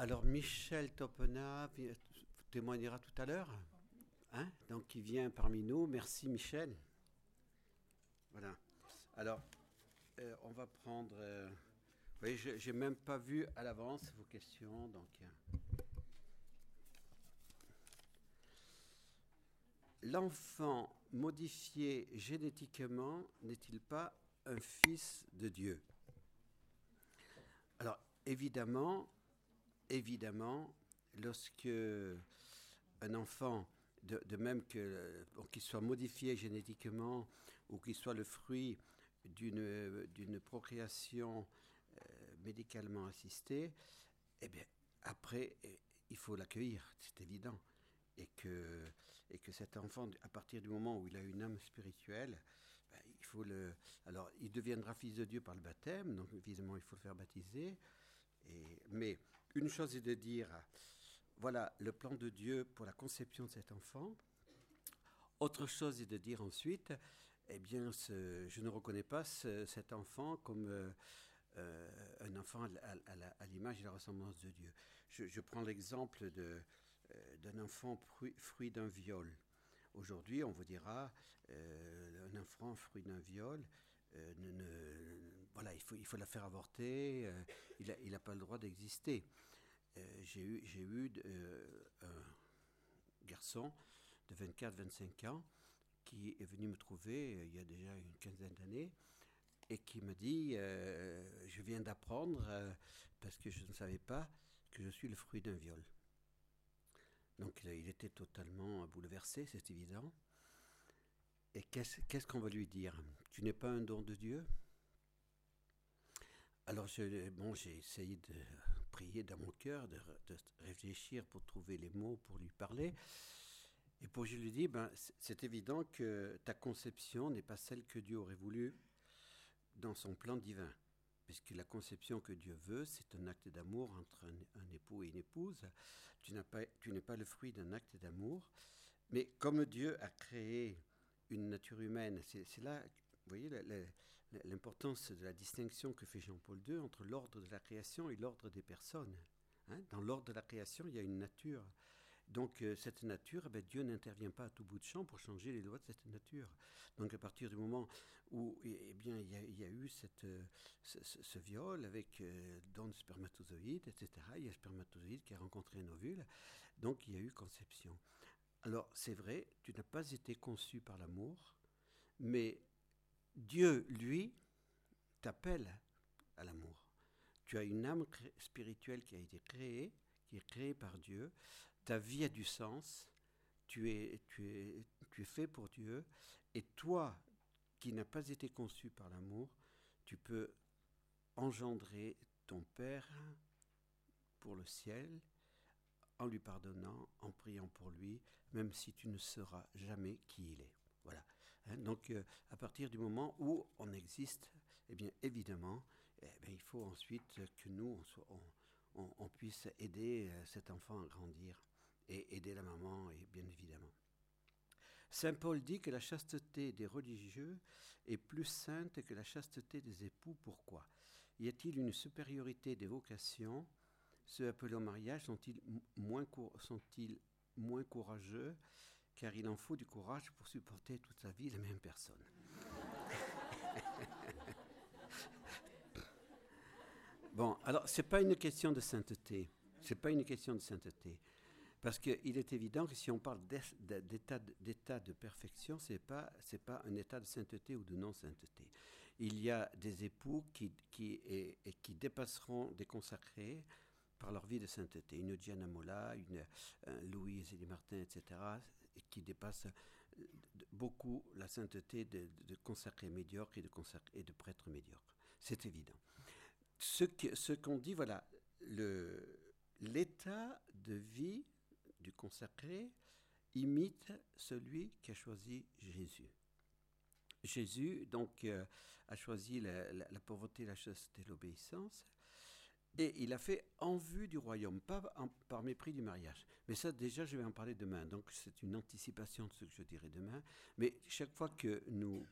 Alors Michel Topena témoignera tout à l'heure. Hein Donc il vient parmi nous. Merci Michel. Voilà. Alors, euh, on va prendre... Euh, vous voyez, je n'ai même pas vu à l'avance vos questions. Donc, euh. L'enfant modifié génétiquement n'est-il pas un fils de Dieu? Alors, évidemment, évidemment, lorsque un enfant, de, même que qu'il soit modifié génétiquement ou qu'il soit le fruit d'une procréation euh, médicalement assistée, eh bien, après, eh, il faut l'accueillir, c'est évident. Et que, et que cet enfant, à partir du moment où il a une âme spirituelle, ben, il faut le. Alors, il deviendra fils de Dieu par le baptême, donc évidemment, il faut le faire baptiser. Et, mais une chose est de dire, voilà le plan de Dieu pour la conception de cet enfant. Autre chose est de dire ensuite, eh bien, je ne reconnais pas cet enfant comme euh, euh, un enfant à, l'image et la ressemblance de Dieu. Je, prends l'exemple euh, d'un enfant fruit, d'un viol. Aujourd'hui, on vous dira, un enfant fruit d'un viol, il il faut la faire avorter, il n'a pas le droit d'exister. j'ai eu, j'ai eu un garçon de 24-25 ans qui est venu me trouver euh, il y a déjà une quinzaine d'années et qui me dit euh, Je viens d'apprendre, euh, parce que je ne savais pas, que je suis le fruit d'un viol. Donc il était totalement bouleversé, c'est évident. Et qu'est-ce qu'on va lui dire? Tu n'es pas un don de Dieu? Alors bon, j'ai essayé de prier dans mon cœur, de, réfléchir pour trouver les mots pour lui parler. Et pour je lui dis, ben, c'est évident que ta conception n'est pas celle que Dieu aurait voulu dans son plan divin. Puisque la conception que Dieu veut, c'est un acte d'amour entre un, époux et une épouse. Tu n'es pas, pas le fruit d'un acte d'amour. Mais comme Dieu a créé une nature humaine, c'est là, vous voyez, l'importance de la distinction que fait Jean-Paul II entre l'ordre de la création et l'ordre des personnes. Hein. Dans l'ordre de la création, il y a une nature. Donc euh, cette nature, eh ben, Dieu n'intervient pas à tout bout de champ pour changer les lois de cette nature. Donc à partir du moment où eh, eh bien, il, y a, eu euh, ce, viol avec euh, don de spermatozoïdes, etc., il y a spermatozoïde qui a rencontré un ovule, donc il y a eu conception. Alors c'est vrai, tu n'as pas été conçu par l'amour, mais Dieu, lui, t'appelle à l'amour. Tu as une âme spirituelle qui a été créée, qui est créée par Dieu, ta vie a du sens, tu es, tu tu es fait pour Dieu, et toi qui n'as pas été conçu par l'amour, tu peux engendrer ton Père pour le ciel en lui pardonnant, en priant pour lui, même si tu ne sauras jamais qui il est. Voilà. Hein, donc, euh, à partir du moment où on existe, eh bien, évidemment, eh il faut ensuite que nous, on, on puisse aider euh, cet enfant à grandir et aider la maman, et bien évidemment. Saint Paul dit que la chasteté des religieux est plus sainte que la chasteté des époux. Pourquoi? Y a-t-il une supériorité des vocations? Ceux appelés au mariage sont-ils moins, sont moins courageux? Car il en faut du courage pour supporter toute sa vie la même personne. bon, alors, ce n'est pas une question de sainteté. Ce n'est pas une question de sainteté. Parce qu'il est évident que si on parle d'état de perfection, ce n'est pas, pas un état de sainteté ou de non-sainteté. Il y a des époux qui, qui, et, qui dépasseront des consacrés par leur vie de sainteté. Une Diana Mola, une Louise Elie Martin, etc., et qui dépassent euh, beaucoup la sainteté de, consacrés médiocres et de, et de prêtres médiocres. C'est évident. Ce qu'on dit, voilà, l'état de vie du consacré imite celui qu'a choisi Jésus. Jésus, donc, euh, a choisi la, pauvreté, la chasteté, l'obéissance, et il a fait en vue du royaume, pas par mépris du mariage. Mais ça, déjà, je vais en parler demain, donc c'est une anticipation de ce que je dirai demain. Mais chaque fois que nous,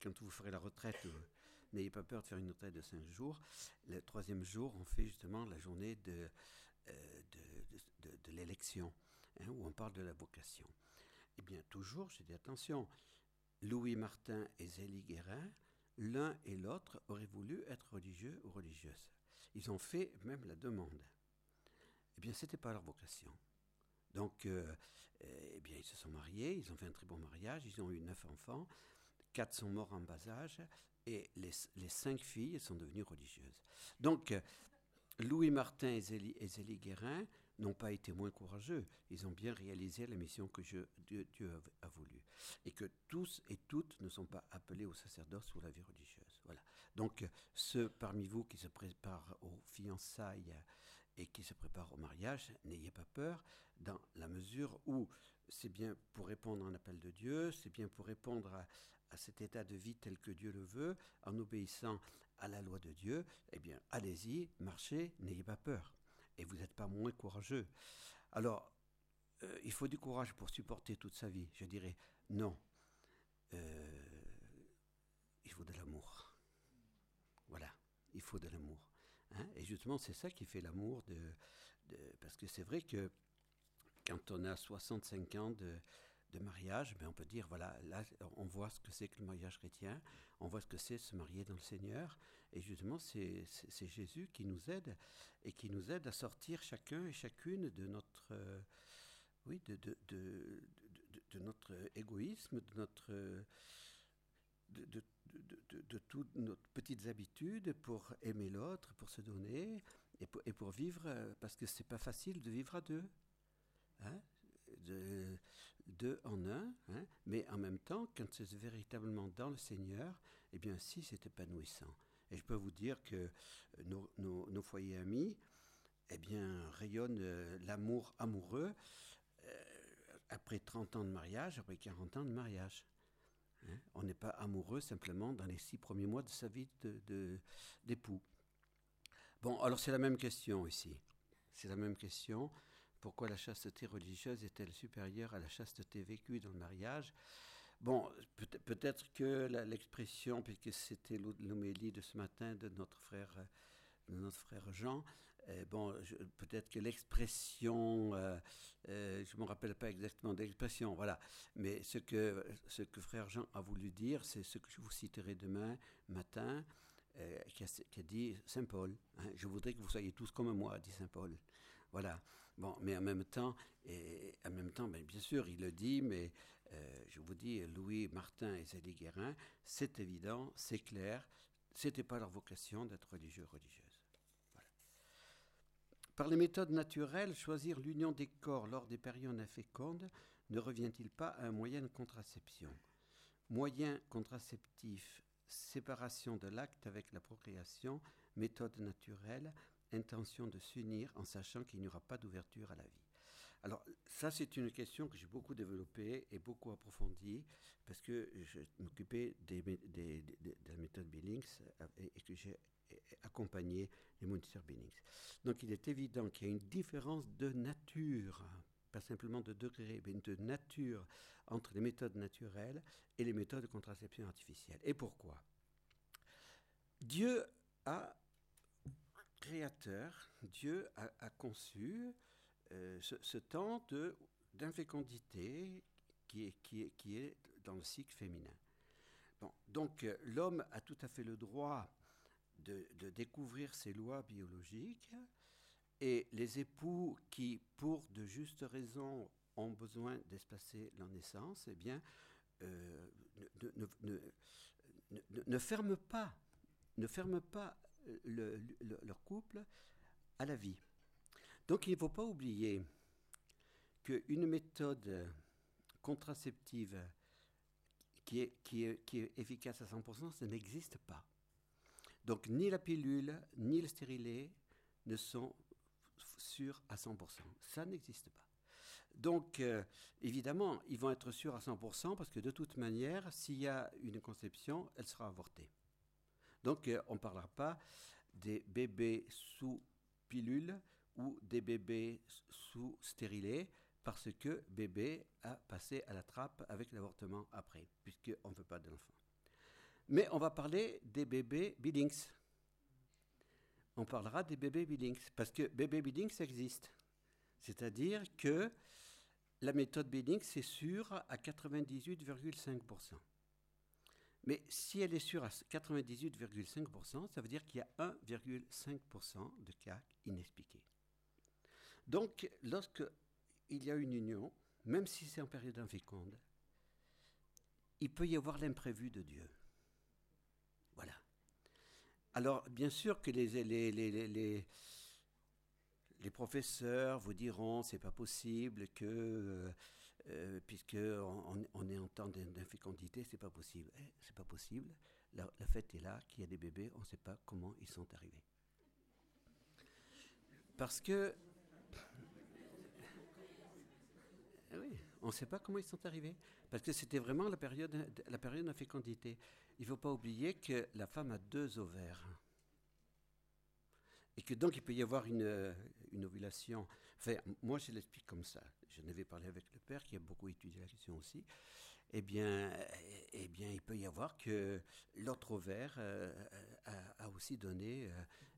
quand vous ferez la retraite n'ayez pas peur de faire une retraite de cinq jours. Le troisième jour, on fait justement la journée de, euh, de, l'élection, hein, où on parle de la vocation. Eh bien, toujours, j'ai dit attention, Louis Martin et Zélie Guérin, l'un et l'autre auraient voulu être religieux ou religieuses. Ils ont fait même la demande. Eh bien, ce n'était pas leur vocation. Donc, euh, eh bien, ils se sont mariés, ils ont fait un très bon mariage, ils ont eu neuf enfants, quatre sont morts en bas âge, et les, cinq filles sont devenues religieuses. Donc, Louis Martin et Zélie, Guérin n'ont pas été moins courageux. Ils ont bien réalisé la mission que Dieu, a, voulu. Et que tous et toutes ne sont pas appelés au sacerdoce ou à la vie religieuse. Voilà. Donc, ceux parmi vous qui se préparent aux fiançailles et qui se préparent au mariage, n'ayez pas peur, dans la mesure où c'est bien pour répondre à un appel de Dieu, c'est bien pour répondre à, à cet état de vie tel que Dieu le veut, en obéissant à la loi de Dieu, eh bien, allez-y, marchez, n'ayez pas peur. Et vous n'êtes pas moins courageux. Alors, euh, il faut du courage pour supporter toute sa vie. Je dirais non. Euh, il faut de l'amour. Voilà, il faut de l'amour. Hein. Et justement, c'est ça qui fait l'amour Parce que c'est vrai que quand on a 65 ans de, de mariage, ben on peut dire, voilà, là, on voit ce que c'est que le mariage chrétien, on voit ce que c'est se marier dans le Seigneur, et justement, c'est Jésus qui nous aide, et qui nous aide à sortir chacun et chacune de notre, euh, oui, de, de, de, de, notre égoïsme, de notre... De, de, toutes nos petites habitudes pour aimer l'autre, pour se donner et pour, et pour vivre, euh, parce que c'est pas facile de vivre à deux. Hein de, deux en un, hein, mais en même temps, quand c'est véritablement dans le Seigneur, eh bien, si, c'est épanouissant. Et je peux vous dire que nos, nos, foyers amis, eh bien, rayonnent euh, l'amour amoureux euh, après 30 ans de mariage, après 40 ans de mariage. Hein. On n'est pas amoureux simplement dans les six premiers mois de sa vie d'époux. Bon, alors c'est la même question ici. C'est la même question. Pourquoi la chasteté religieuse est-elle supérieure à la chasteté vécue dans le mariage? Bon, peut-être que l'expression, puisque c'était l'homélie de ce matin de notre frère, notre frère Jean, eh, bon, peut-être que l'expression, euh, euh, je ne me rappelle pas exactement d'expression, voilà, mais ce que, ce que frère Jean a voulu dire, c'est ce que je vous citerai demain matin, euh, qui, a, dit Saint Paul. Hein, je voudrais que vous soyez tous comme moi, dit Saint Paul. Voilà. Bon, mais en même temps, et en même temps, ben, bien sûr, il le dit, mais euh, je vous dis, Louis Martin et Zélie Guérin, c'est évident, c'est clair, c'était pas leur vocation d'être religieux religieuse. Voilà. Par les méthodes naturelles, choisir l'union des corps lors des périodes infécondes ne revient-il pas à un moyen de contraception? Moyen contraceptif, séparation de l'acte avec la procréation, méthode naturelle, intention de s'unir en sachant qu'il n'y aura pas d'ouverture à la vie. Alors ça, c'est une question que j'ai beaucoup développée et beaucoup approfondie parce que je m'occupais de la méthode Billings et, que j'ai accompagné les moniteurs Billings. Donc il est évident qu'il y a une différence de nature, pas simplement de degré, mais de nature entre les méthodes naturelles et les méthodes de contraception artificielle. Et pourquoi? Dieu a créateur, Dieu a, conçu euh, ce, temps d'infécondité qui est, qui, est, dans le cycle féminin. Donc euh, l'homme a tout à fait le droit de, découvrir ses lois biologiques et les époux qui, pour de justes raisons, ont besoin d'espacer leur naissance, eh bien, euh, ne, ne, ferment pas, ne ferment pas leur couple à la vie. Donc il ne faut pas oublier qu'une méthode contraceptive qui est, efficace à 100%, ça n'existe pas. Donc ni la pilule, ni le stérilet ne sont sûrs à 100%. Ça n'existe pas. Donc, euh, évidemment, ils vont être sûrs à 100% parce que de toute manière, s'il y a une conception, elle sera avortée. Donc, euh, on ne parlera pas des bébés sous pilule ou des bébés sous stérilet parce que bébé a passé à la trappe avec l'avortement après, puisqu'on ne veut pas d'enfant. Mais on va parler des bébés Billings. On parlera des bébés Billings, parce que bébé Billings existe. C'est-à-dire que la méthode Billings est sûre à 98,5%. Mais si elle est sûre à 98,5%, ça veut dire qu'il y a 1,5% de cas inexpliqués. Donc, lorsqu'il y a une union, même si c'est en période inféconde, il peut y avoir l'imprévu de Dieu. Voilà. Alors, bien sûr que les, les, les, les, professeurs vous diront c'est pas possible que, euh, puisque on, est en temps d'infécondité, c'est pas possible. Eh, c'est pas possible. La, fête est là, qu'il y a des bébés, on ne sait pas comment ils sont arrivés. Parce que oui, on ne sait pas comment ils sont arrivés. Parce que c'était vraiment la période, la période d'infécondité. Il ne faut pas oublier que la femme a deux ovaires. Et que donc il peut y avoir une, une ovulation. Enfin, moi je l'explique comme ça. Je n'avais parlé avec le père qui a beaucoup étudié la question aussi. Eh bien, eh bien il peut y avoir que l'autre ovaire euh, a, aussi donné,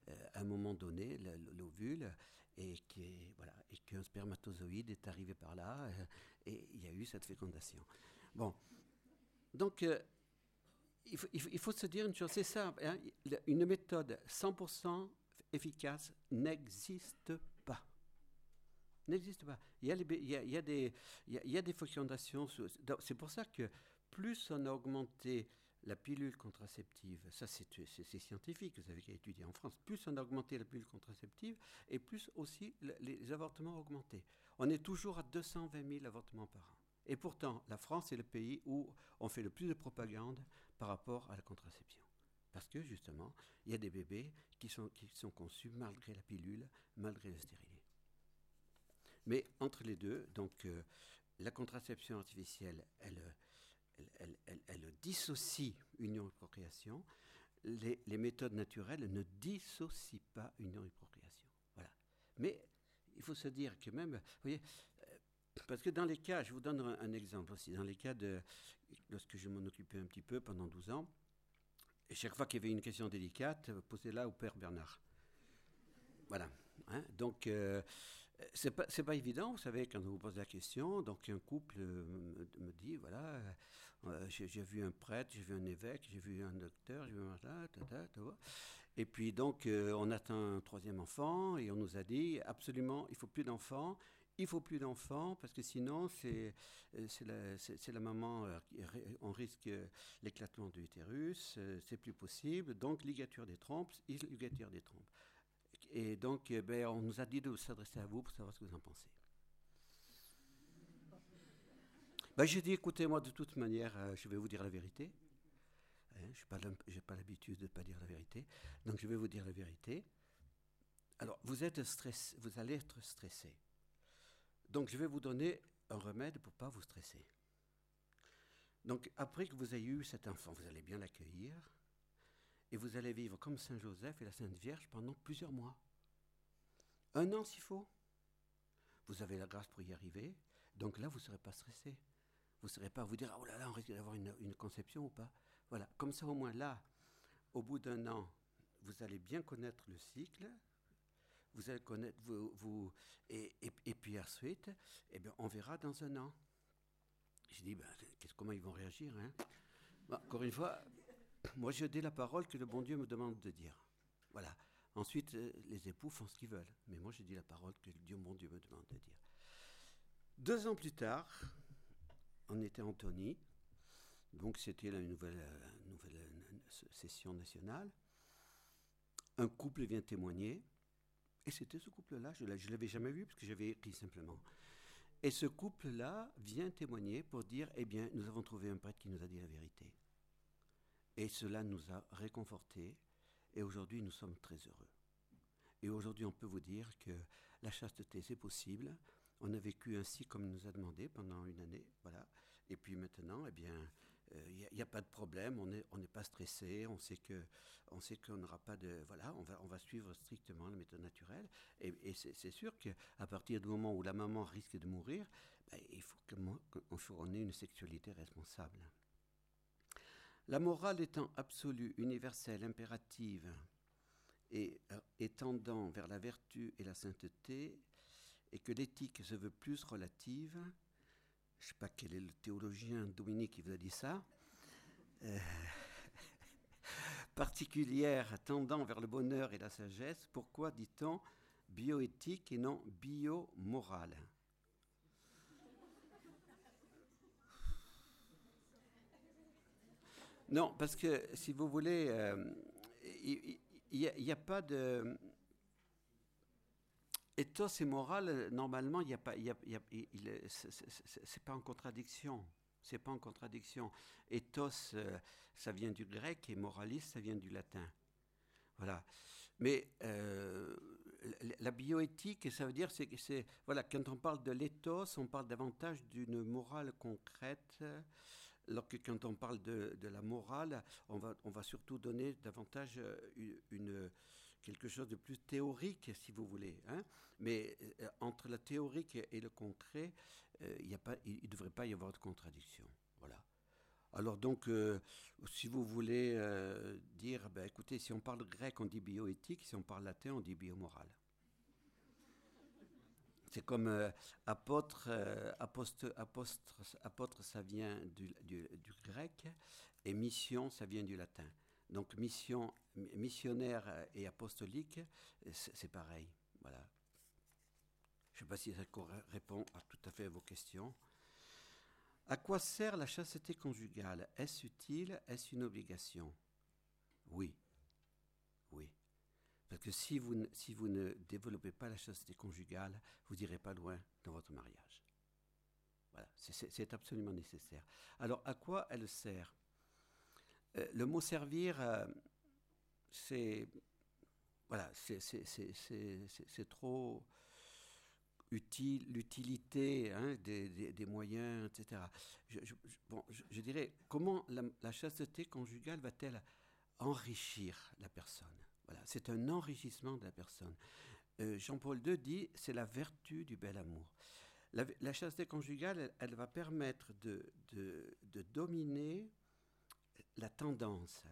euh, à un moment donné, l'ovule et voilà qu'un spermatozoïde est arrivé par là euh, et il y a eu cette fécondation. Bon, donc euh, il, faut, se dire une chose, c'est simple, hein, une méthode 100% efficace n'existe pas. N'existe pas. Il y a, des, il. C'est pour ça que plus on a augmenté la pilule contraceptive, ça c'est scientifique, vous avez étudié en France, plus on a augmenté la pilule contraceptive et plus aussi les avortements ont augmenté. On est toujours à 220 000 avortements par an. Et pourtant, la France est le pays où on fait le plus de propagande par rapport à la contraception. Parce que justement, il y a des bébés qui sont, conçus malgré la pilule, malgré le stérilet. Mais entre les deux, donc euh, la contraception artificielle, elle, elle, dissocie union et procréation. Les, méthodes naturelles ne dissocient pas union et procréation. Voilà. Mais il faut se dire que même, voyez, euh, parce que dans les cas, je vous donne un, exemple aussi, dans les cas de, lorsque je m'en occupais un petit peu pendant 12 ans, et chaque fois qu'il y avait une question délicate, posez-la au père Bernard. Voilà. Hein. Donc, euh, c'est pas, pas évident, vous savez, quand on vous pose la question. Donc, un couple me, dit voilà, euh, j'ai vu un prêtre, j'ai vu un évêque, j'ai vu un docteur, j'ai vu un. Et puis, donc, euh, on attend un troisième enfant et on nous a dit absolument, il faut plus d'enfants. Il faut plus d'enfants parce que sinon, c'est la, la, maman, on risque l'éclatement de l'utérus, c'est plus possible. Donc, ligature des trompes, ligature des trompes. Et donc, eh ben, on nous a dit de s'adresser à vous pour savoir ce que vous en pensez. Ben, j'ai dit, écoutez, moi, de toute manière, euh, je vais vous dire la vérité. Hein, je n'ai pas l'habitude de ne pas dire la vérité. Donc, je vais vous dire la vérité. Alors, vous, êtes stress, vous allez être stressé. Donc, je vais vous donner un remède pour ne pas vous stresser. Donc, après que vous ayez eu cet enfant, vous allez bien l'accueillir et vous allez vivre comme Saint Joseph et la Sainte Vierge pendant plusieurs mois. Un an s'il faut. Vous avez la grâce pour y arriver, donc là, vous ne serez pas stressé. Vous ne serez pas à vous dire, oh là là, on risque d'avoir une, conception ou pas. Voilà, comme ça au moins là, au bout d'un an, vous allez bien connaître le cycle, vous allez connaître, vous, et, et, puis ensuite, eh bien, on verra dans un an. Je dis, ben, comment ils vont réagir hein? Encore une fois, moi, je dis la parole que le bon Dieu me demande de dire. Voilà. Ensuite, euh, les époux font ce qu'ils veulent. Mais moi, je dis la parole que Dieu, mon Dieu me demande de dire. Deux ans plus tard, on était en Tony. Donc, c'était la nouvelle, euh, nouvelle euh, session nationale. Un couple vient témoigner. Et c'était ce couple-là. Je ne l'avais jamais vu parce que j'avais écrit simplement. Et ce couple-là vient témoigner pour dire, eh bien, nous avons trouvé un prêtre qui nous a dit la vérité. Et cela nous a réconfortés et aujourd'hui nous sommes très heureux. Et aujourd'hui on peut vous dire que la chasteté c'est possible. On a vécu ainsi comme nous a demandé pendant une année, voilà. Et puis maintenant, eh bien, il euh, n'y a, pas de problème, on n'est on pas stressé, on sait que on sait qu'on n'aura pas de voilà, on va on va suivre strictement la méthode naturelle. Et, c'est sûr qu'à partir du moment où la maman risque de mourir, ben, il faut qu'on ait une sexualité responsable. La morale étant absolue, universelle, impérative, et, et tendant vers la vertu et la sainteté, et que l'éthique se veut plus relative, je ne sais pas quel est le théologien Dominique qui vous a dit ça, euh, particulière tendant vers le bonheur et la sagesse, pourquoi dit-on bioéthique et non biomorale Non, parce que si vous voulez, il n'y a, pas de. Ethos et morale, normalement, il n'y a pas, c'est pas en contradiction. C'est pas en contradiction. Ethos, euh, ça vient du grec et moraliste, ça vient du latin. Voilà. Mais euh, la bioéthique, ça veut dire, c'est que c'est, voilà, quand on parle de l'éthos, on parle davantage d'une morale concrète. Alors que quand on parle de, de, la morale, on va, on va surtout donner davantage euh, une, quelque chose de plus théorique, si vous voulez. Hein. Mais euh, entre la théorique et le concret, euh, il ne devrait pas y avoir de contradiction. Voilà. Alors donc, si vous voulez dire, ben, écoutez, si on parle grec, on dit bioéthique, si on parle latin, on dit biomoral. C'est comme euh, apôtre, euh, apôtre, ça vient du, du, grec, et mission, ça vient du latin. Donc mission, missionnaire et apostolique, c'est pareil. Voilà. Je ne sais pas si ça répond à tout à fait à vos questions. À quoi sert la chasteté conjugale? Est-ce utile? Est-ce une obligation? Oui. Parce que si vous, ne développez pas la chasteté conjugale, vous n'irez pas loin dans votre mariage. Voilà, c'est absolument nécessaire. Alors, à quoi elle sert? Euh, Le mot servir, euh, c'est voilà, c'est trop utile, l'utilité hein, des, des, moyens, etc. Je, bon, je, dirais, comment la chasteté conjugale va-t-elle enrichir la personne? Voilà, c'est un enrichissement de la personne. Euh, Jean-Paul II dit c'est la vertu du bel amour. La, chasteté conjugale, elle, va permettre de, de, dominer la tendance.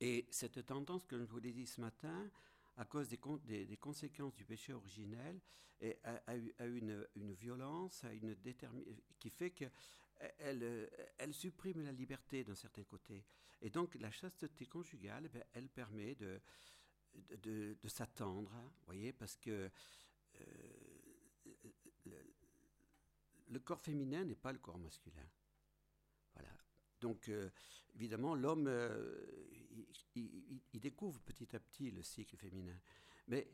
Et cette tendance, que je vous l'ai dit ce matin, à cause des, conséquences du péché originel, et a, eu une, une, violence, a une qui fait que elle, elle, supprime la liberté d'un certain côté. Et donc la chasteté conjugale, eh elle permet de, s'attendre, voyez, parce que euh, le, corps féminin n'est pas le corps masculin. Voilà. Donc, euh, évidemment, l'homme, euh, il, découvre petit à petit le cycle féminin. Mais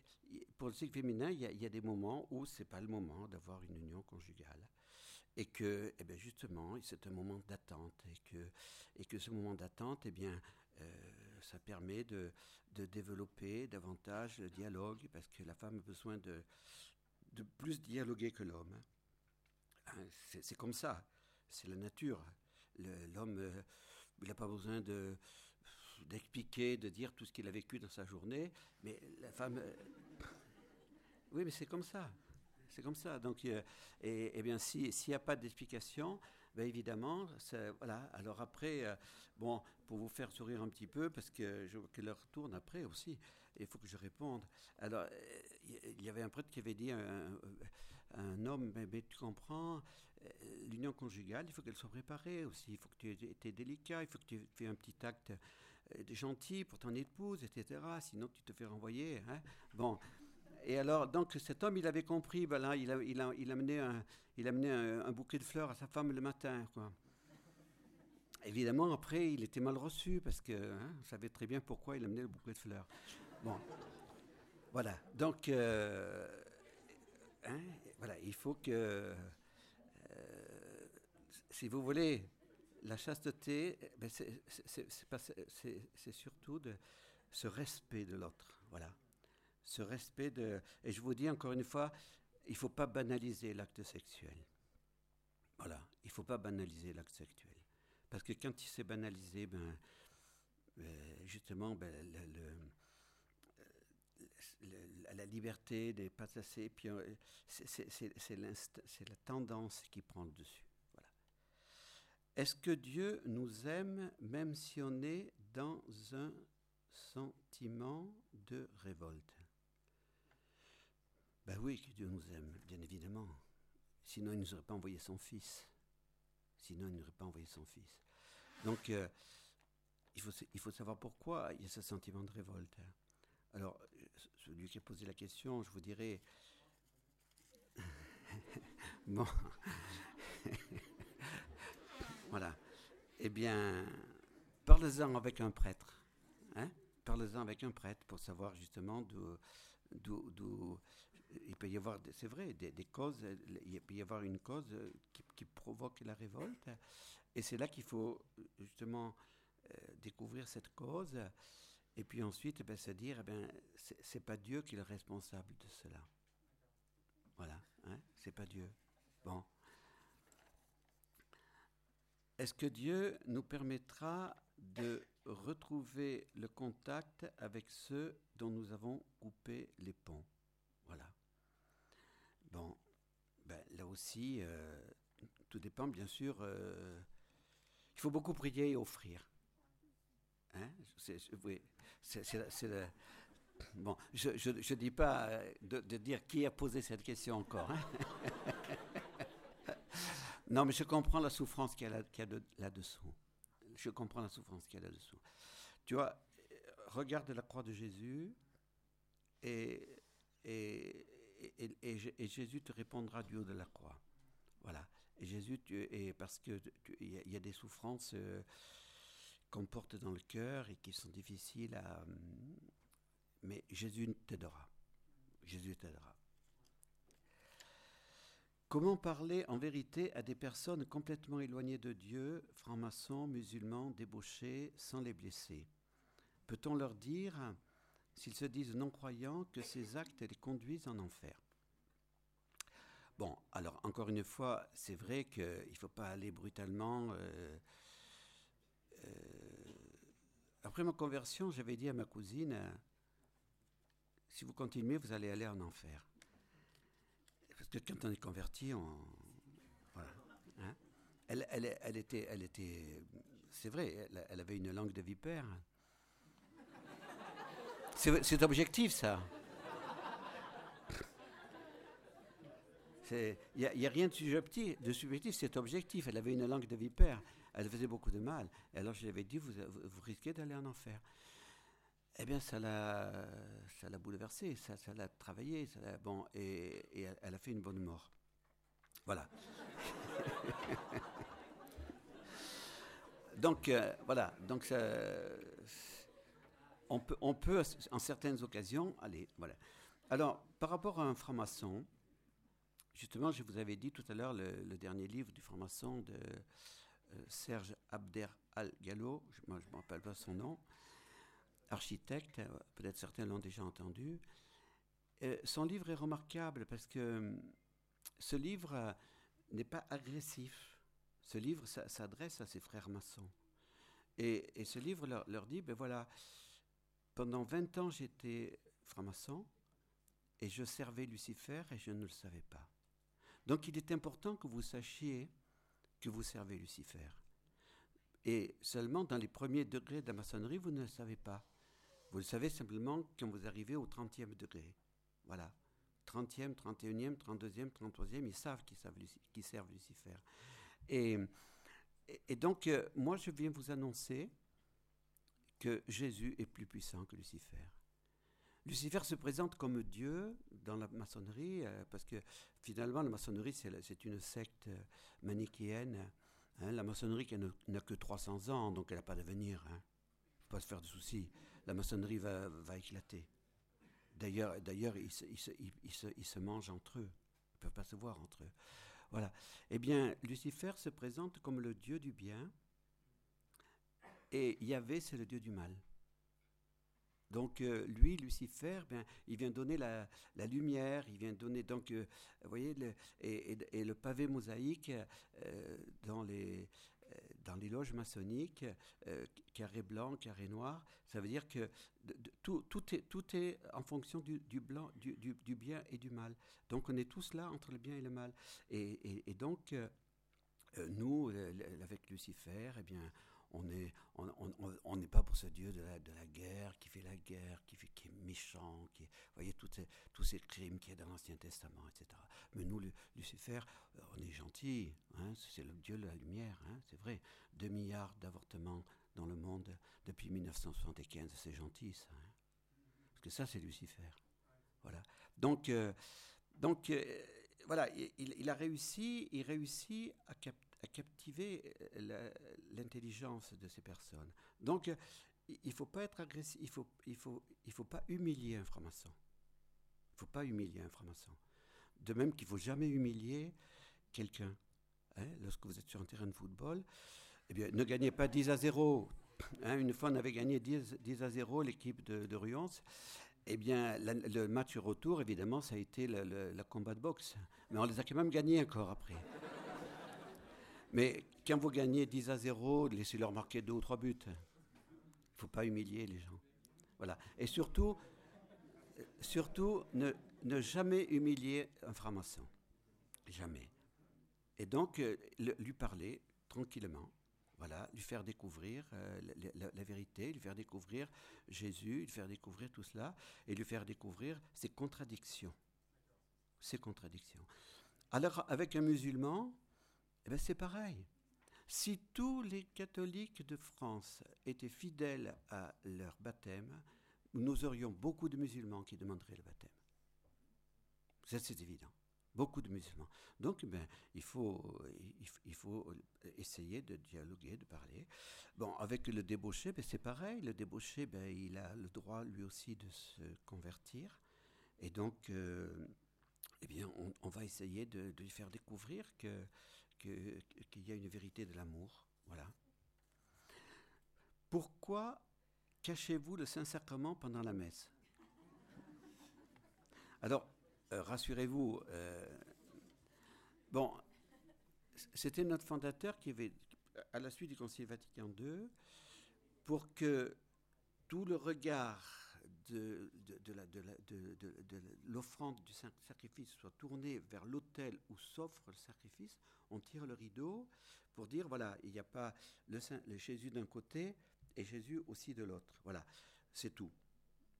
pour le cycle féminin, il y a, il y a des moments où c'est pas le moment d'avoir une union conjugale et que eh bien justement c'est un moment d'attente et que, et que ce moment d'attente eh bien euh, ça permet de, de, développer davantage le dialogue parce que la femme a besoin de, de plus dialoguer que l'homme. Hein, c'est comme ça, c'est la nature. L'homme, euh, il n'a pas besoin de d'expliquer, de dire tout ce qu'il a vécu dans sa journée, mais la femme... Euh, oui, mais c'est comme ça c'est comme ça. Donc, euh, et, bien, s'il n'y a pas d'explication, ben évidemment, voilà. Alors après, euh, bon, pour vous faire sourire un petit peu, parce que je vois que l'heure tourne après aussi, il faut que je réponde. Alors, euh, il y avait un prêtre qui avait dit à un, homme, mais, tu comprends, l'union conjugale, il faut qu'elle soit préparée aussi. Il faut que tu aies délicat, il faut que tu aies un petit acte gentil pour ton épouse, etc. Sinon, tu te fais renvoyer. Hein. Bon. Et alors, donc, cet homme, il avait compris, ben il, a, il, a, il amenait, un, il un, bouquet de fleurs à sa femme le matin, quoi. Évidemment, après, il était mal reçu parce que hein, on savait très bien pourquoi il amenait le bouquet de fleurs. Bon, voilà. Donc, euh, hein, voilà, il faut que, euh, si vous voulez, la chasteté, ben c'est surtout de ce respect de l'autre. Voilà ce respect de... Et je vous dis encore une fois, il ne faut pas banaliser l'acte sexuel. Voilà, il ne faut pas banaliser l'acte sexuel. Parce que quand il s'est banalisé, ben, euh, justement, ben, la liberté n'est pas assez, puis c'est la tendance qui prend le dessus. Est-ce que Dieu nous aime même si on est dans un sentiment de révolte? Oui, que Dieu nous aime, bien évidemment. Sinon, il ne nous aurait pas envoyé son Fils. Sinon, il n'aurait pas envoyé son Fils. Donc, euh, il, faut, il faut savoir pourquoi il y a ce sentiment de révolte. Alors, celui qui a posé la question, je vous dirais... bon. voilà. Eh bien, parlez-en avec un prêtre. Hein parlez-en avec un prêtre pour savoir justement d'où il peut y avoir, c'est vrai, des, causes, il peut y avoir une cause qui, provoque la révolte. Et c'est là qu'il faut justement euh, découvrir cette cause. Et puis ensuite, ben, se dire, eh ben, c'est pas Dieu qui est le responsable de cela. Voilà, hein, c'est pas Dieu. Bon. Est-ce que Dieu nous permettra de retrouver le contact avec ceux dont nous avons coupé les ponts? Bon, ben, là aussi, euh, tout dépend bien sûr. Euh, il faut beaucoup prier et offrir. Hein c'est, oui, Bon, je ne dis pas euh, de, dire qui a posé cette question encore. Hein. non, mais je comprends la souffrance qu'il y a, là-dessous. Je comprends la souffrance qu'il y a là-dessous. Tu vois, regarde la croix de Jésus et, et, et, Jésus te répondra du haut de la croix. Voilà. Et Jésus, et parce qu'il y, a des souffrances euh, qu'on porte dans le cœur et qui sont difficiles à. Mais Jésus t'aidera. Jésus t'aidera. Comment parler en vérité à des personnes complètement éloignées de Dieu, francs-maçons, musulmans, débauchés, sans les blesser? Peut-on leur dire s'ils se disent non-croyants, que ces actes les conduisent en enfer. Bon, alors encore une fois, c'est vrai qu'il ne faut pas aller brutalement. Euh, euh, après ma conversion, j'avais dit à ma cousine, si vous continuez, vous allez aller en enfer. Parce que quand on est converti, on... Voilà. Hein. elle, elle, elle, était, elle était, c'est vrai, elle, avait une langue de vipère. C'est objectif, ça. Il n'y a, rien de subjectif, de c'est objectif. Elle avait une langue de vipère, elle faisait beaucoup de mal. Et alors je lui avais dit, vous, risquez d'aller en enfer. Eh bien, ça l'a, ça l'a bouleversé, ça, l'a bon, et, elle a fait une bonne mort. Voilà. donc, euh, voilà, donc ça, on peut, on peut, en certaines occasions, aller. Voilà. Alors, par rapport à un franc-maçon, justement, je vous avais dit tout à l'heure le, dernier livre du franc-maçon de euh, Serge Abder Al-Gallo, je ne me rappelle pas son nom, architecte, euh, peut-être certains l'ont déjà entendu. Euh, son livre est remarquable parce que ce livre n'est pas agressif. Ce livre s'adresse à ses frères maçons. Et, ce livre leur, leur dit, ben voilà, pendant 20 ans, j'étais franc-maçon et je servais Lucifer et je ne le savais pas. Donc il est important que vous sachiez que vous servez Lucifer. Et seulement dans les premiers degrés de la maçonnerie, vous ne le savez pas. Vous le savez simplement quand vous arrivez au 30e degré. Voilà. 30e, 31e, 32e, 33e, ils savent qu'ils servent Lucifer. Et, donc, euh, moi, je viens vous annoncer que Jésus est plus puissant que Lucifer. Lucifer se présente comme Dieu dans la maçonnerie, euh, parce que finalement la maçonnerie c'est une secte euh, manichéenne. Hein. la maçonnerie qui n'a que 300 ans, donc elle n'a pas d'avenir. Hein. pas se faire de soucis. La maçonnerie va, éclater. D'ailleurs, d'ailleurs ils, ils, se, mangent entre eux. Ils ne peuvent pas se voir entre eux. Voilà. Eh bien, Lucifer se présente comme le Dieu du bien, et Yahvé, c'est le dieu du mal. Donc euh, lui, Lucifer, ben, il vient donner la, lumière, il vient donner donc, euh, vous voyez, et, le pavé mosaïque euh, dans les dans les loges maçonniques, carré blanc, carré noir, ça veut dire que tout, tout, est, tout est en fonction du, blanc, du, du, bien et du mal. Donc on est tous là entre le bien et le mal. Et, et donc nous, avec Lucifer, eh bien, on n'est on, n'est pas pour ce Dieu de la, de la guerre, qui fait la guerre, qui, fait, qui est méchant, qui vous voyez, ces, tous ces crimes qu'il y a dans l'Ancien Testament, etc. Mais nous, Lucifer, euh, on est gentil, hein, c'est le Dieu de la lumière, hein, c'est vrai. 2 milliards d'avortements dans le monde depuis 1975, c'est gentil ça. Hein. Parce que ça, c'est Lucifer. Voilà. Donc, euh, donc euh, voilà, il, il, a réussi, il réussit à capter à captiver euh, l'intelligence de ces personnes. Donc, il ne faut pas être agressif, il ne faut, il faut, pas humilier un franc-maçon. Il ne faut pas humilier un franc-maçon. De même qu'il ne faut jamais humilier quelqu'un. Hein, lorsque vous êtes sur un terrain de football, eh ne gagnez pas 10 à 0. Hein, une fois, on avait gagné 10, 10 à 0 l'équipe de, de. Eh bien, le match retour, évidemment, ça a été le, le, combat de boxe. Mais on les a quand même gagnés encore après. Mais quand vous gagnez 10 à 0, laissez-leur marquer deux ou trois buts. Il ne faut pas humilier les gens. Voilà. Et surtout, surtout ne, jamais humilier un franc-maçon. Jamais. Et donc, euh, lui parler tranquillement. Voilà, lui faire découvrir euh, la, la, vérité, lui faire découvrir Jésus, lui faire découvrir tout cela, et lui faire découvrir ses contradictions. Ses contradictions. Alors, avec un musulman, eh ben, c'est pareil. Si tous les catholiques de France étaient fidèles à leur baptême, nous aurions beaucoup de musulmans qui demanderaient le baptême. Ça, c'est évident. Beaucoup de musulmans. Donc, ben, il, faut, il, faut essayer de dialoguer, de parler. Bon, avec le débauché, ben, c'est pareil. Le débauché, ben, il a le droit lui aussi de se convertir. Et donc, euh, eh bien, on, va essayer de, de, lui faire découvrir que qu'il y a une vérité de l'amour. Voilà. Pourquoi cachez-vous le Saint-Sacrement pendant la messe? Alors, euh, rassurez-vous, euh, bon, c'était notre fondateur qui avait, à la suite du Concile Vatican II, pour que tout le regard de, de, l'offrande du sacrifice soit tournée vers l'autel où s'offre le sacrifice, on tire le rideau pour dire, voilà, il n'y a pas le, Jésus d'un côté et Jésus aussi de l'autre. Voilà, c'est tout.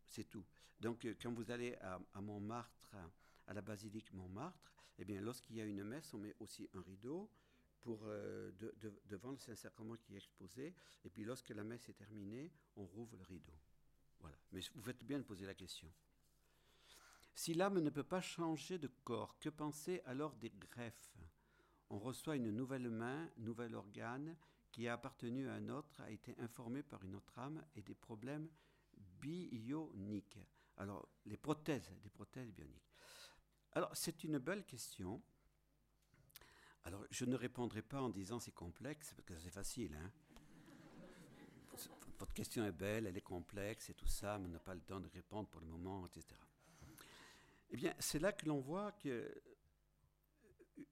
C'est tout. Donc, euh, quand vous allez à, Montmartre, à la basilique Montmartre, eh bien, lorsqu'il y a une messe, on met aussi un rideau pour, euh, devant le Saint-Sacrement qui est exposé. Et puis, lorsque la messe est terminée, on rouvre le rideau. Voilà. Mais vous faites bien de poser la question. Si l'âme ne peut pas changer de corps, que penser alors des greffes? On reçoit une nouvelle main, nouvel organe qui a appartenu à un autre, a été informé par une autre âme et des problèmes bioniques. Alors, les prothèses, des prothèses bioniques. Alors, c'est une belle question. Alors, je ne répondrai pas en disant c'est complexe, parce que c'est facile. Hein votre question est belle, elle est complexe et tout ça, mais on n'a pas le temps de répondre pour le moment, etc. Eh bien, c'est là que l'on voit que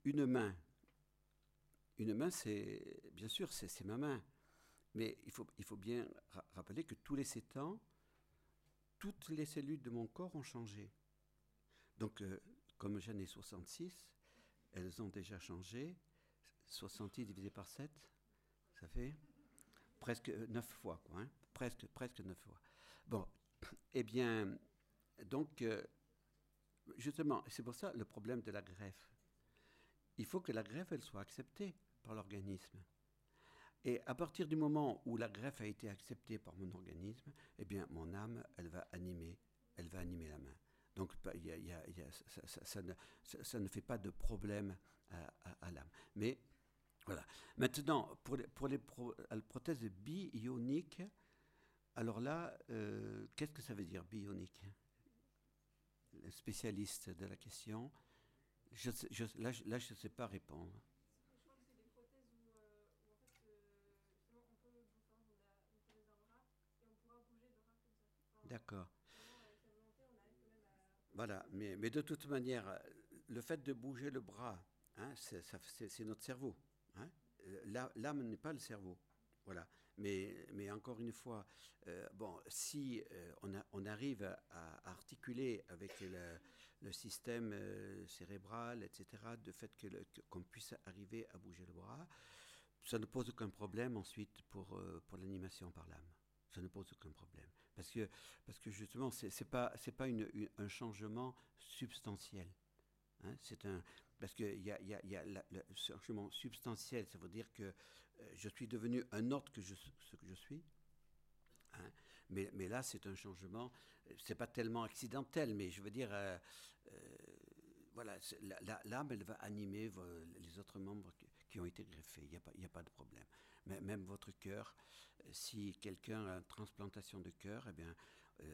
une main, une main, c'est bien sûr, c'est ma main, mais il faut, il faut bien rappeler que tous les sept ans, toutes les cellules de mon corps ont changé. Donc, euh, comme j'en ai 66, elles ont déjà changé. 66 divisé par 7, ça fait presque neuf fois, quoi, hein. presque, presque neuf fois. Bon, eh bien, donc, euh, justement, c'est pour ça le problème de la greffe. Il faut que la greffe, elle soit acceptée par l'organisme. Et à partir du moment où la greffe a été acceptée par mon organisme, eh bien, mon âme, elle va animer, elle va animer la main. Donc, ça, ne, fait pas de problème à l'âme. Mais voilà. Maintenant, pour les, pour les prothèses bioniques, alors là, euh, qu'est-ce que ça veut dire bionique? Le spécialiste de la question, je, je, là, là, je ne sais pas répondre. Euh, euh, D'accord. Voilà, mais, mais de toute manière, le fait de bouger le bras, hein, c'est notre cerveau. Hein euh, l'âme n'est pas le cerveau. Voilà. Mais, mais encore une fois, euh, bon, si euh, on, arrive à, articuler avec le système cérébral, etc., de fait qu'on puisse arriver à bouger le bras, ça ne pose aucun problème ensuite pour, pour l'animation par l'âme. Ça ne pose aucun problème. Parce que, parce que justement, ce n'est pas, pas une, un changement substantiel. Hein. c'est un, parce qu'il y a, y a, y changement substantiel, ça veut dire que je suis devenu un autre que ce que je suis. Hein. Mais, là, c'est un changement, c'est pas tellement accidentel, mais je veux dire, euh, euh, voilà, l'âme, elle va animer les autres membres qui, ont été greffés. Il n'y a, pas, a pas de problème. Mais même votre cœur, si quelqu'un a une transplantation de cœur, eh bien, euh,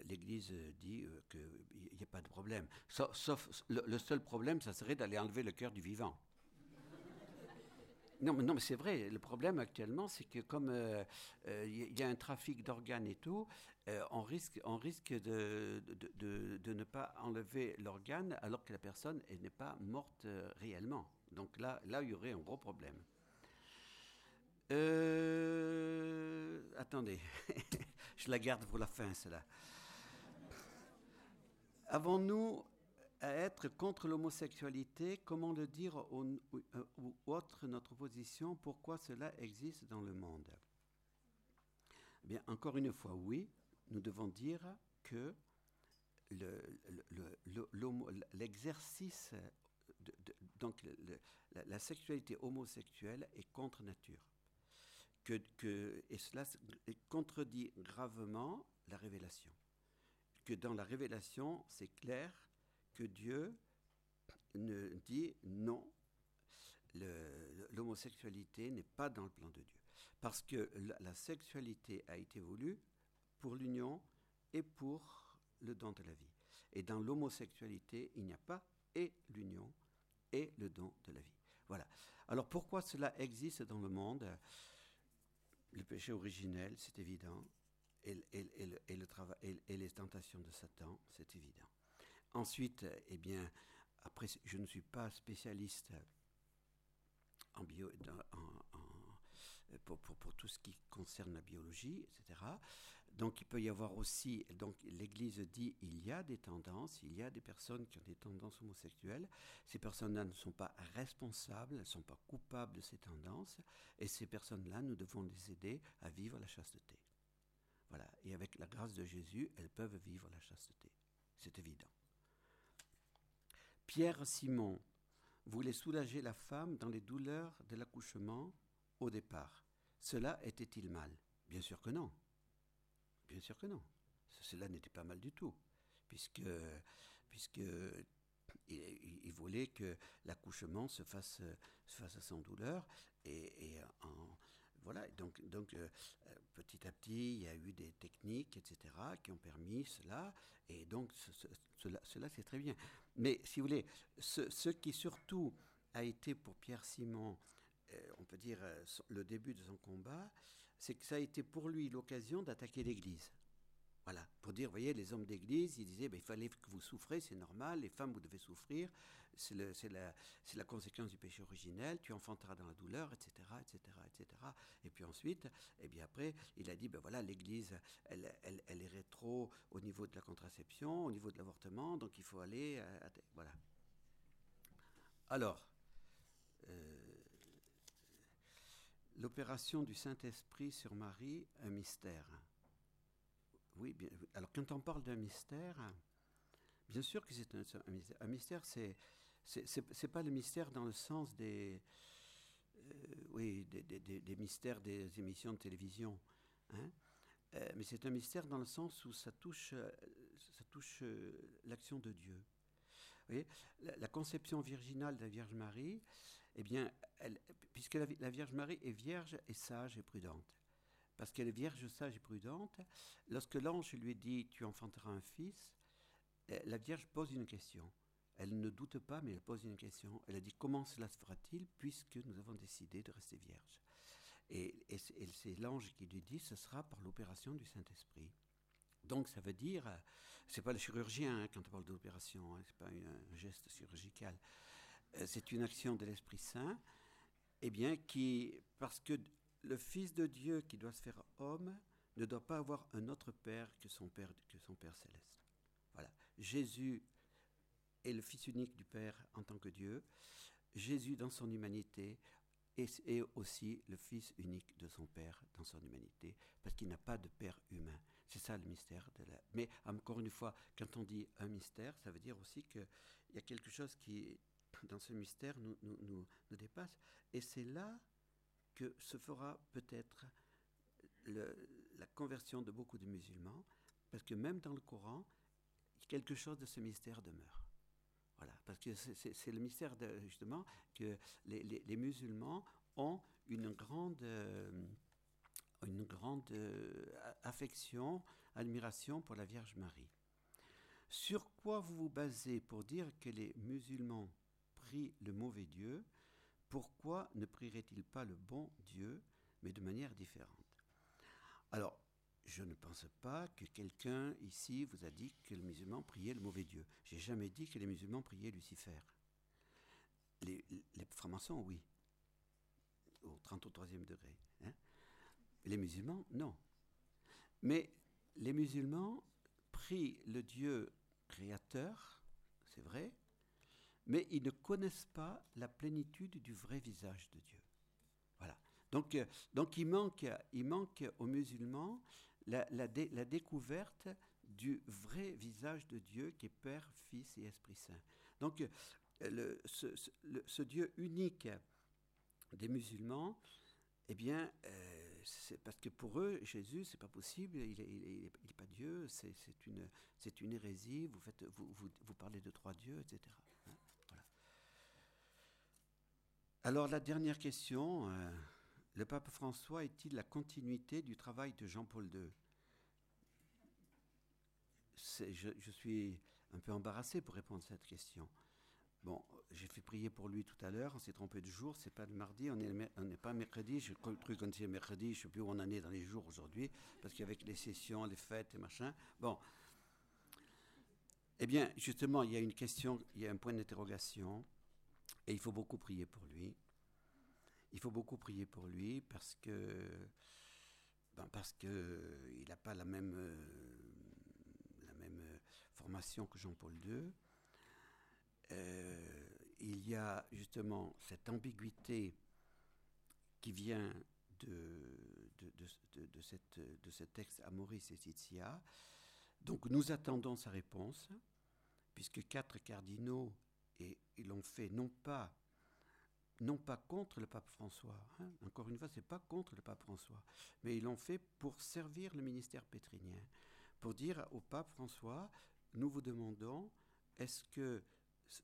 l'Église dit qu'il n'y a pas de problème. Sauf, le, seul problème, ça serait d'aller enlever le cœur du vivant. Non, mais, non, mais c'est vrai. Le problème actuellement, c'est que comme il euh, euh, y a un trafic d'organes et tout, euh, on risque, on risque de, de, de, ne pas enlever l'organe alors que la personne n'est pas morte réellement. Donc là, là, il y aurait un gros problème. Attendez, je la garde pour la fin, cela. Avons-nous à être contre l'homosexualité, comment le dire ou, autre notre position, pourquoi cela existe dans le monde? Eh Bien, encore une fois, oui, nous devons dire que l'exercice, donc la, sexualité homosexuelle est contre nature. Que, que, et cela contredit gravement la révélation. Que dans la révélation, c'est clair que Dieu ne dit non, l'homosexualité n'est pas dans le plan de Dieu. Parce que la, sexualité a été voulue pour l'union et pour le don de la vie. Et dans l'homosexualité, il n'y a pas et l'union et le don de la vie. Voilà. Alors pourquoi cela existe dans le monde? Le péché originel, c'est évident, et, les tentations de Satan, c'est évident. Ensuite, eh bien, après, je ne suis pas spécialiste en bio, pour, tout ce qui concerne la biologie, etc. Donc il peut y avoir aussi, donc l'Église dit il y a des tendances, il y a des personnes qui ont des tendances homosexuelles. Ces personnes-là ne sont pas responsables, elles ne sont pas coupables de ces tendances, et ces personnes-là, nous devons les aider à vivre la chasteté. Voilà. Et avec la grâce de Jésus, elles peuvent vivre la chasteté. C'est évident. Pierre Simon voulait soulager la femme dans les douleurs de l'accouchement au départ. Cela était-il mal? Bien sûr que non. Bien sûr que non. Cela n'était pas mal du tout, puisque, puisque il, voulait que l'accouchement se fasse, se fasse sans douleur et, voilà, donc, donc euh, petit à petit, il y a eu des techniques, etc., qui ont permis cela, et donc cela, cela c'est très bien. Mais si vous voulez, ce, qui surtout a été pour Pierre Simon, euh, on peut dire, euh, le début de son combat, c'est que ça a été pour lui l'occasion d'attaquer l'Église. Voilà, pour dire, vous voyez, les hommes d'église, ils disaient, ben, il fallait que vous souffrez, c'est normal, les femmes, vous devez souffrir, c'est la, conséquence du péché originel, tu enfanteras dans la douleur, etc., etc., etc. Et puis ensuite, et eh bien après, il a dit, ben voilà, l'église, elle, elle, elle, est rétro au niveau de la contraception, au niveau de l'avortement, donc il faut aller, à, voilà. Alors, euh, l'opération du Saint-Esprit sur Marie, un mystère. Oui, bien, alors quand on parle d'un mystère, bien sûr que c'est un, mystère. Un mystère, c'est c'est pas le mystère dans le sens des euh, oui des, mystères des émissions de télévision, hein. euh, mais c'est un mystère dans le sens où ça touche euh, ça touche l'action de Dieu. Voyez, la, conception virginale de la Vierge Marie, eh bien, puisque la Vierge Marie est vierge et sage et prudente parce qu'elle est vierge, sage et prudente. Lorsque l'ange lui dit Tu enfanteras un fils, eh, la Vierge pose une question. Elle ne doute pas, mais elle pose une question. Elle a dit Comment cela se fera-t-il puisque nous avons décidé de rester vierges Et, c'est l'ange qui lui dit Ce sera par l'opération du Saint-Esprit. Donc ça veut dire, c'est pas le chirurgien hein, quand on parle d'opération, hein, c'est pas un geste chirurgical, euh, c'est une action de l'Esprit Saint, eh bien qui, parce que le Fils de Dieu qui doit se faire homme ne doit pas avoir un autre Père que son Père, que son Père céleste. Voilà. Jésus est le Fils unique du Père en tant que Dieu, Jésus dans son humanité est, aussi le Fils unique de son Père dans son humanité, parce qu'il n'a pas de Père humain. C'est ça le mystère. De la... Mais encore une fois, quand on dit un mystère, ça veut dire aussi qu'il y a quelque chose qui, dans ce mystère, nous, nous, nous, dépasse. Et c'est là que se fera peut-être la conversion de beaucoup de musulmans, parce que même dans le Coran, quelque chose de ce mystère demeure. Voilà, parce que c'est le mystère justement que les, musulmans ont une grande, euh, une grande euh, affection, admiration pour la Vierge Marie. Sur quoi vous vous basez pour dire que les musulmans prient le mauvais Dieu Pourquoi ne prieraient-ils pas le bon Dieu, mais de manière différente? Alors, je ne pense pas que quelqu'un ici vous a dit que les musulmans priaient le mauvais Dieu. J'ai jamais dit que les musulmans priaient Lucifer. Les, francs-maçons, oui, au 33e degré. Hein. Les musulmans, non. Mais les musulmans prient le Dieu créateur, c'est vrai, mais ils ne connaissent pas la plénitude du vrai visage de Dieu. Voilà. Donc, euh, donc il, manque, il manque aux musulmans la, découverte du vrai visage de Dieu qui est Père, Fils et Esprit Saint. Donc, euh, ce, Dieu unique des musulmans, eh bien, euh, c'est parce que pour eux, Jésus, c'est pas possible, il n'est est, pas Dieu, c'est une, une hérésie, vous, faites, vous, vous, parlez de trois dieux, etc. Hein, Alors, la dernière question. Euh, le pape François est-il la continuité du travail de Jean-Paul II je, suis un peu embarrassé pour répondre à cette question. Bon, j'ai fait prier pour lui tout à l'heure, on s'est trompé de jour, c'est pas le mardi, on n'est pas mercredi, j'ai cru qu'on était mercredi, je ne sais plus où on en est dans les jours aujourd'hui, parce qu'avec les sessions, les fêtes et machin, bon. Eh bien, justement, il y a une question, il y a un point d'interrogation, et il faut beaucoup prier pour lui. Il faut beaucoup prier pour lui parce que, ben parce que n'a pas la même, euh, la même euh, formation que Jean-Paul II. Euh, il y a justement cette ambiguïté qui vient de, de, de, cette, de ce texte Amoris et Titia. Donc nous attendons sa réponse, puisque quatre cardinaux, et ils l'ont fait non pas non pas contre le pape François. Hein. Encore une fois, c'est pas contre le pape François, mais ils l'ont fait pour servir le ministère pétrinien, pour dire au pape François, nous vous demandons, est-ce que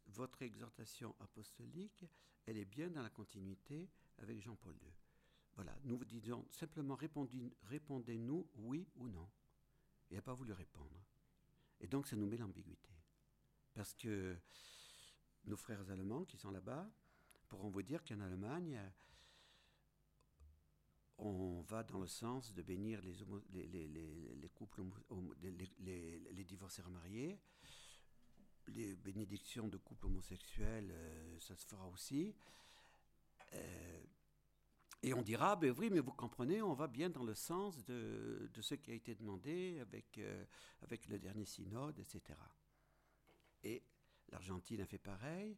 votre exhortation apostolique, elle est bien dans la continuité avec Jean-Paul II Voilà, nous vous disons simplement répondez-nous oui ou non. Il n'a pas voulu répondre. Et donc ça nous met l'ambiguïté. Parce que nos frères allemands qui sont là-bas, pourront vous dire qu'en Allemagne, on va dans le sens de bénir les, les, les, les couples, les, divorcés remariés. Les bénédictions de couples homosexuels, euh, ça se fera aussi. Euh, et on dira, ben oui, mais vous comprenez, on va bien dans le sens de, de ce qui a été demandé avec, euh, avec le dernier synode, etc. Et l'Argentine a fait pareil.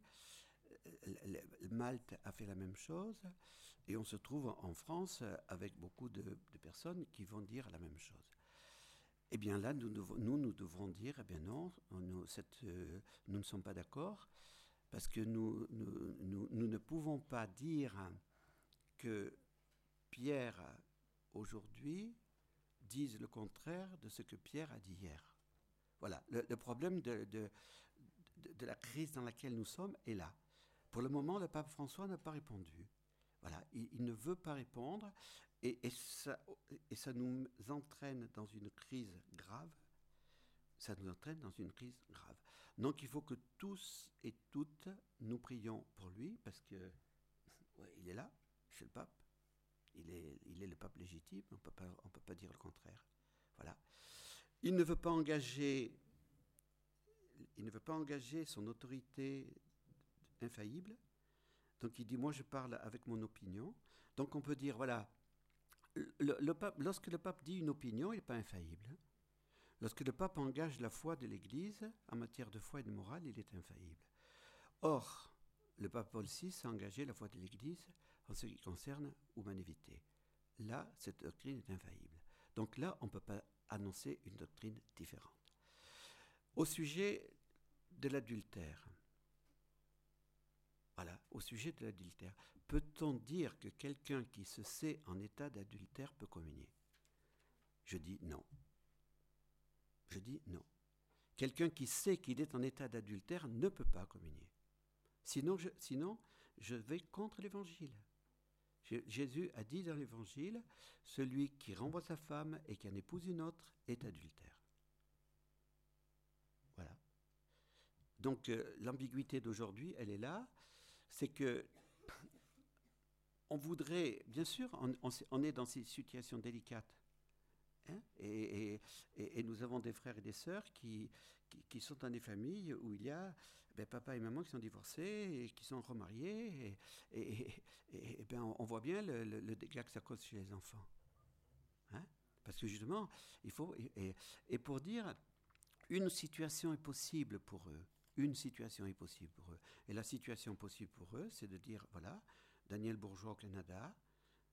Malte a fait la même chose, et on se trouve en France avec beaucoup de, personnes qui vont dire la même chose. Eh bien là, nous, nous, nous devrons dire, eh bien non, nous, euh, nous ne sommes pas d'accord, parce que nous, ne pouvons pas dire que Pierre, aujourd'hui, dise le contraire de ce que Pierre a dit hier. Voilà, le, problème de, de, la crise dans laquelle nous sommes est là. Pour le moment, le pape François n'a pas répondu. Voilà, il, ne veut pas répondre et, ça, et ça nous entraîne dans une crise grave. Ça nous entraîne dans une crise grave. Donc il faut que tous et toutes nous prions pour lui parce que il est là, c'est le pape. Il est, il est le pape légitime, on on peut pas dire le contraire. Voilà. Il ne veut pas engager, il ne veut pas engager son autorité infaillible. Donc il dit, moi je parle avec mon opinion. Donc on peut dire, voilà, lorsque le pape dit une opinion, il n'est pas infaillible. Lorsque le pape engage la foi de l'Église en matière de foi et de morale, il est infaillible. Or, le pape Paul VI a engagé la foi de l'Église en ce qui concerne humanité. Là, cette doctrine est infaillible. Donc là, on ne peut pas annoncer une doctrine différente. Au sujet de l'adultère, voilà, au sujet de l'adultère, peut-on dire que quelqu'un qui se sait en état d'adultère peut communier? Je dis non. Je dis non. Quelqu'un qui sait qu'il est en état d'adultère ne peut pas communier. Sinon je, sinon, je vais contre l'évangile. Jésus a dit dans l'évangile, celui qui renvoie sa femme et qui en épouse une autre est adultère. Voilà. Donc euh, l'ambiguïté d'aujourd'hui, elle est là, c'est que on voudrait, bien sûr, on, est dans ces situations délicates. Hein, et, nous avons des frères et des sœurs qui, qui, sont dans des familles où il y a ben, papa et maman qui sont divorcés et qui sont remariés. Et, ben, on, voit bien le, dégât que ça cause chez les enfants. Hein. Parce que justement, il faut. Et, pour dire, une situation est possible pour eux. Une situation est possible pour eux. Et la situation possible pour eux, c'est de dire voilà, Daniel Bourgeois au Canada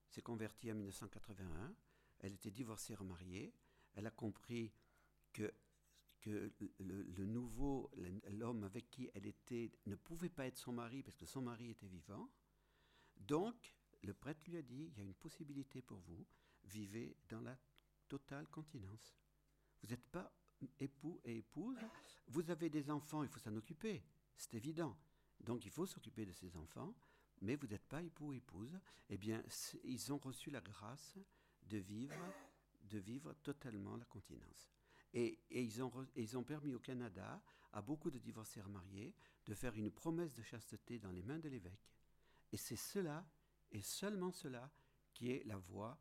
s'est convertie en 1981. Elle était divorcée, remariée. Elle a compris que, que le, nouveau, l'homme avec qui elle était, ne pouvait pas être son mari parce que son mari était vivant. Donc, le prêtre lui a dit, il y a une possibilité pour vous, vivez dans la totale continence. Vous n'êtes pas époux et épouse, vous avez des enfants, il faut s'en occuper, c'est évident. Donc il faut s'occuper de ces enfants, mais vous n'êtes pas époux ou épouse. Eh bien, ils ont reçu la grâce de vivre, de vivre totalement la continence. Et, ils, ont, permis au Canada à beaucoup de divorcés remariés de faire une promesse de chasteté dans les mains de l'évêque. Et c'est cela, et seulement cela, qui est la voie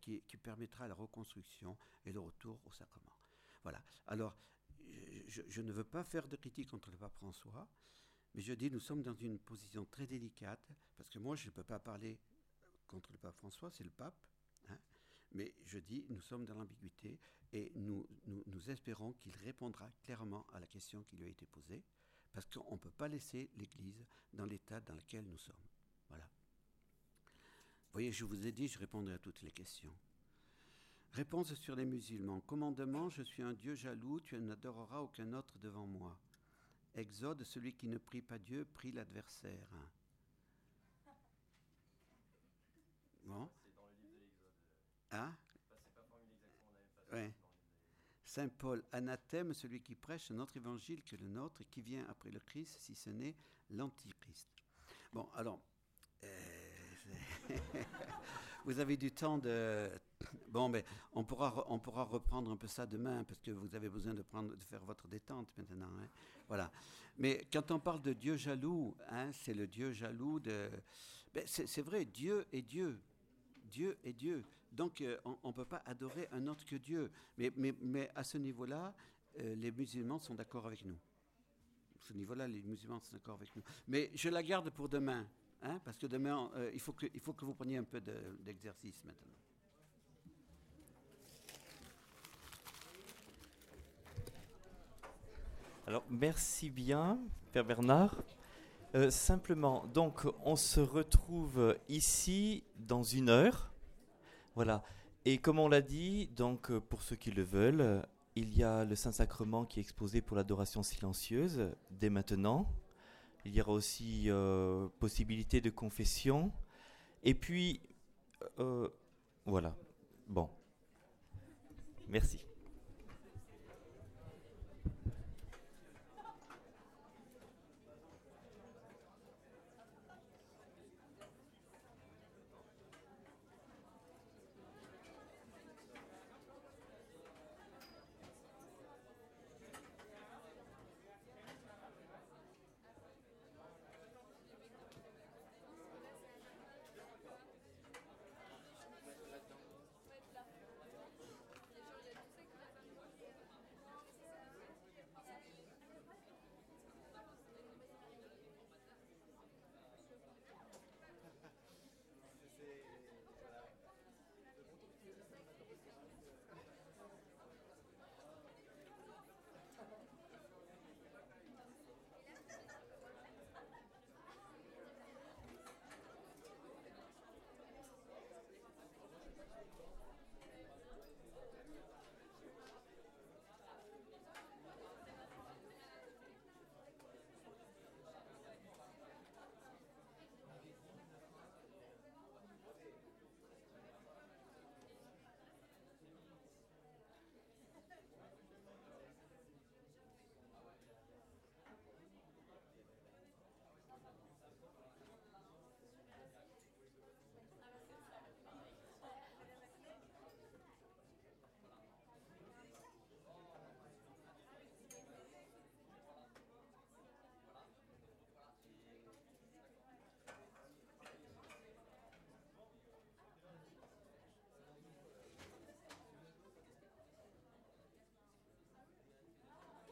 qui, qui, permettra la reconstruction et le retour au sacrement. Voilà. Alors, je, ne veux pas faire de critique contre le pape François, mais je dis, nous sommes dans une position très délicate, parce que moi, je ne peux pas parler contre le pape François, c'est le pape. Hein. mais je dis, nous sommes dans l'ambiguïté et nous, nous, espérons qu'il répondra clairement à la question qui lui a été posée, parce qu'on ne peut pas laisser l'Église dans l'état dans lequel nous sommes. Voilà. Vous voyez, je vous ai dit, je répondrai à toutes les questions. Réponse sur les musulmans. Commandement, je suis un Dieu jaloux, tu n'adoreras aucun autre devant moi. Exode, celui qui ne prie pas Dieu, prie l'adversaire. Bon. Hein? Saint Paul, anathème, celui qui prêche un autre évangile que le nôtre et qui vient après le Christ, si ce n'est l'Antichrist. Bon, alors, euh, vous avez du temps de Bon, mais on pourra, on pourra reprendre un peu ça demain parce que vous avez besoin de, prendre, de faire votre détente maintenant. Hein. Voilà. Mais quand on parle de Dieu jaloux, hein, c'est le Dieu jaloux de. Ben, c'est vrai, Dieu est Dieu. Dieu est Dieu. Donc euh, on ne peut pas adorer un autre que Dieu. Mais, mais, mais à ce niveau-là, euh, les musulmans sont d'accord avec nous. À ce niveau-là, les musulmans sont d'accord avec nous. Mais je la garde pour demain. Hein, parce que demain, euh, il, faut que, vous preniez un peu d'exercice maintenant. Alors, merci bien, Père Bernard. Euh, simplement, donc, on se retrouve ici dans une heure. Voilà. Et comme on l'a dit, donc, pour ceux qui le veulent, il y a le Saint-Sacrement qui est exposé pour l'adoration silencieuse dès maintenant. Il y aura aussi euh, possibilité de confession. Et puis, euh, voilà. Bon. Merci.